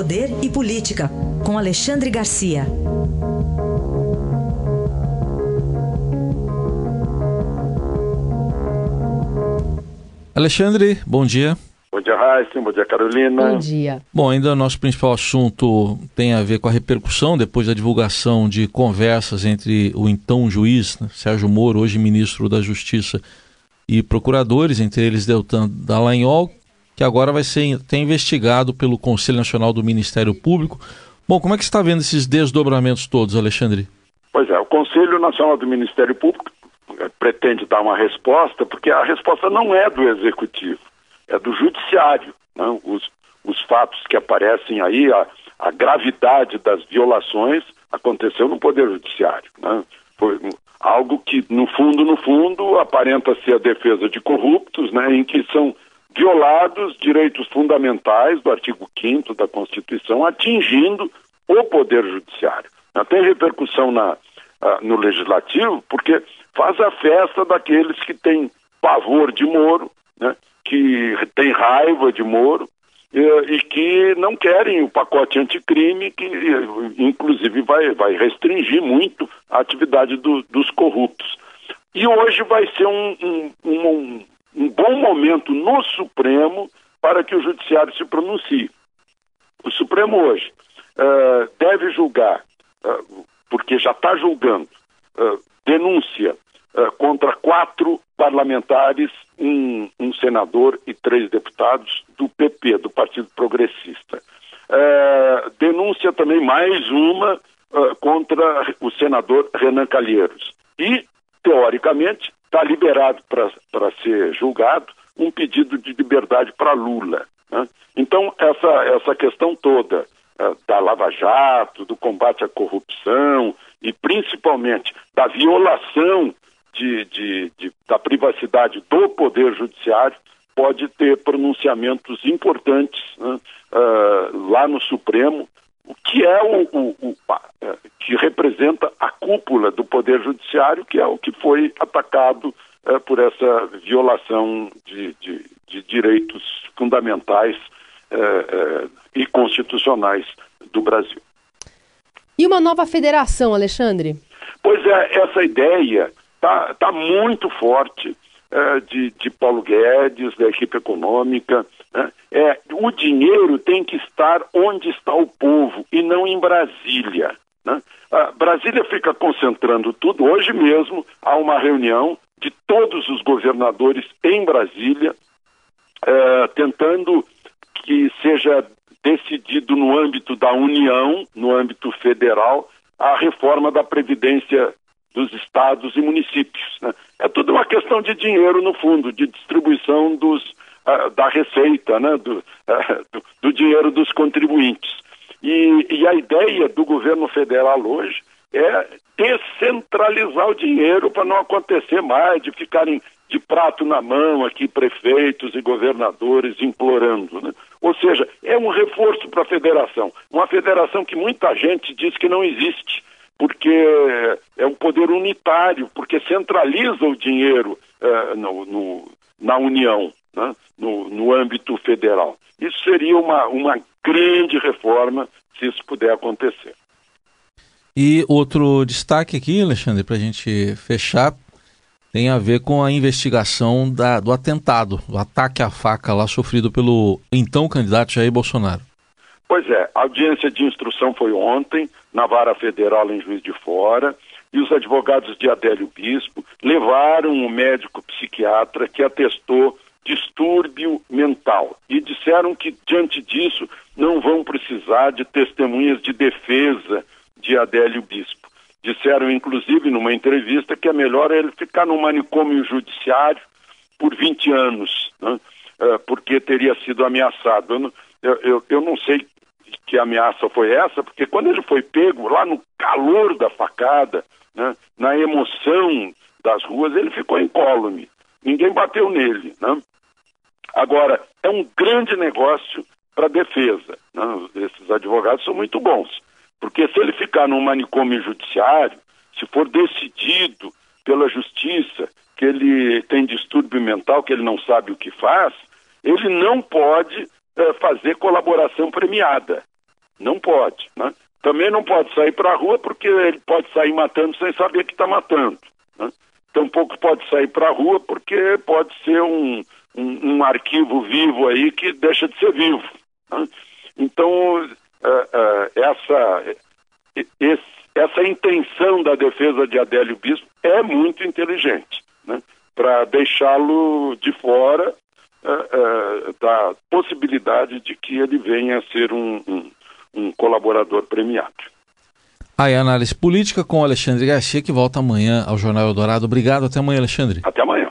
Poder e Política, com Alexandre Garcia. Alexandre, bom dia. Bom dia, Raíssa. Bom dia, Carolina. Bom dia. Bom, ainda o nosso principal assunto tem a ver com a repercussão depois da divulgação de conversas entre o então juiz, né, Sérgio Moro, hoje ministro da Justiça, e procuradores, entre eles Deltan Dallagnol, que agora vai ser ter investigado pelo Conselho Nacional do Ministério Público. Bom, como é que você está vendo esses desdobramentos todos, Alexandre? Pois é, o Conselho Nacional do Ministério Público eh, pretende dar uma resposta, porque a resposta não é do Executivo é do judiciário. Né? Os, os fatos que aparecem aí, a, a gravidade das violações aconteceu no Poder Judiciário. Né? Foi algo que, no fundo, no fundo, aparenta ser a defesa de corruptos, né? em que são violados direitos fundamentais do artigo 5 da Constituição, atingindo o Poder Judiciário. Tem repercussão na, uh, no Legislativo, porque faz a festa daqueles que têm pavor de Moro, né? que tem raiva de Moro e, e que não querem o pacote anticrime, que inclusive vai, vai restringir muito a atividade do, dos corruptos. E hoje vai ser um, um, um, um bom momento no Supremo para que o Judiciário se pronuncie. O Supremo hoje uh, deve julgar, uh, porque já está julgando, uh, denúncia contra quatro parlamentares, um, um, senador e três deputados do PP, do Partido Progressista. Denúncia também mais uma contra o senador Renan Calheiros. E, teoricamente, está liberado para ser julgado um pedido de liberdade para Lula. Né? Então, essa, essa questão toda uh, da Lava Jato, do combate à corrupção e principalmente da violação de, de, de, da privacidade do Poder Judiciário pode ter pronunciamentos importantes né, uh, lá no Supremo, o que é o, o, o uh, que representa a cúpula do Poder Judiciário, que é o que foi atacado uh, por essa violação de, de, de direitos fundamentais e constitucionais do Brasil. E uma nova federação, Alexandre? Pois é, essa ideia está tá muito forte é, de, de Paulo Guedes, da equipe econômica. Né? É, o dinheiro tem que estar onde está o povo e não em Brasília. Né? A Brasília fica concentrando tudo. Hoje mesmo há uma reunião de todos os governadores em Brasília, é, tentando que seja decidido no âmbito da União, no âmbito federal, a reforma da Previdência dos estados e municípios. Né? É tudo uma questão de dinheiro, no fundo, de distribuição dos, uh, da receita, né? do, uh, do, do, dinheiro dos contribuintes. E, e a ideia do governo federal hoje é descentralizar o dinheiro para não acontecer mais de ficarem de prato na mão aqui prefeitos e governadores implorando. Né? Ou seja, é um reforço para a federação. Uma federação que muita gente diz que não existe porque é um poder unitário, porque centraliza o dinheiro é, no, no, na União, né? no, no âmbito federal. Isso seria uma, uma grande reforma se isso puder acontecer. E outro destaque aqui, Alexandre, para a gente fechar, tem a ver com a investigação da, do atentado, do ataque à faca lá sofrido pelo então candidato Jair Bolsonaro. Pois é, a audiência de instrução foi ontem, na Vara Federal em Juiz de Fora, e os advogados de Adélio Bispo levaram um médico psiquiatra que atestou distúrbio mental e disseram que, diante disso, não vão precisar de testemunhas de defesa de Adélio Bispo. Disseram, inclusive, numa entrevista, que é melhor ele ficar no manicômio judiciário por 20 anos, né? Eh, porque teria sido ameaçado. Eu, eu, eu não sei que ameaça foi essa, porque quando ele foi pego lá no calor da facada, né, na emoção das ruas, ele ficou incólume. Ninguém bateu nele. Né? Agora, é um grande negócio para a defesa. Né? Esses advogados são muito bons, porque se ele ficar num manicômio judiciário, se for decidido pela justiça que ele tem distúrbio mental, que ele não sabe o que faz, ele não pode é, fazer colaboração premiada. Não pode. Né? Também não pode sair para a rua porque ele pode sair matando sem saber que está matando. Né? Tampouco pode sair para a rua porque pode ser um, um, um, arquivo vivo aí que deixa de ser vivo. Né? Então, uh, uh, essa, essa intenção da defesa de Adélio Bispo é muito inteligente, né? para deixá-lo de fora uh, da possibilidade de que ele venha a ser um, um, um colaborador premiado. Aí, análise política com Alexandre Garcia, que volta amanhã ao Jornal Eldorado. Obrigado, até amanhã, Alexandre. Até amanhã.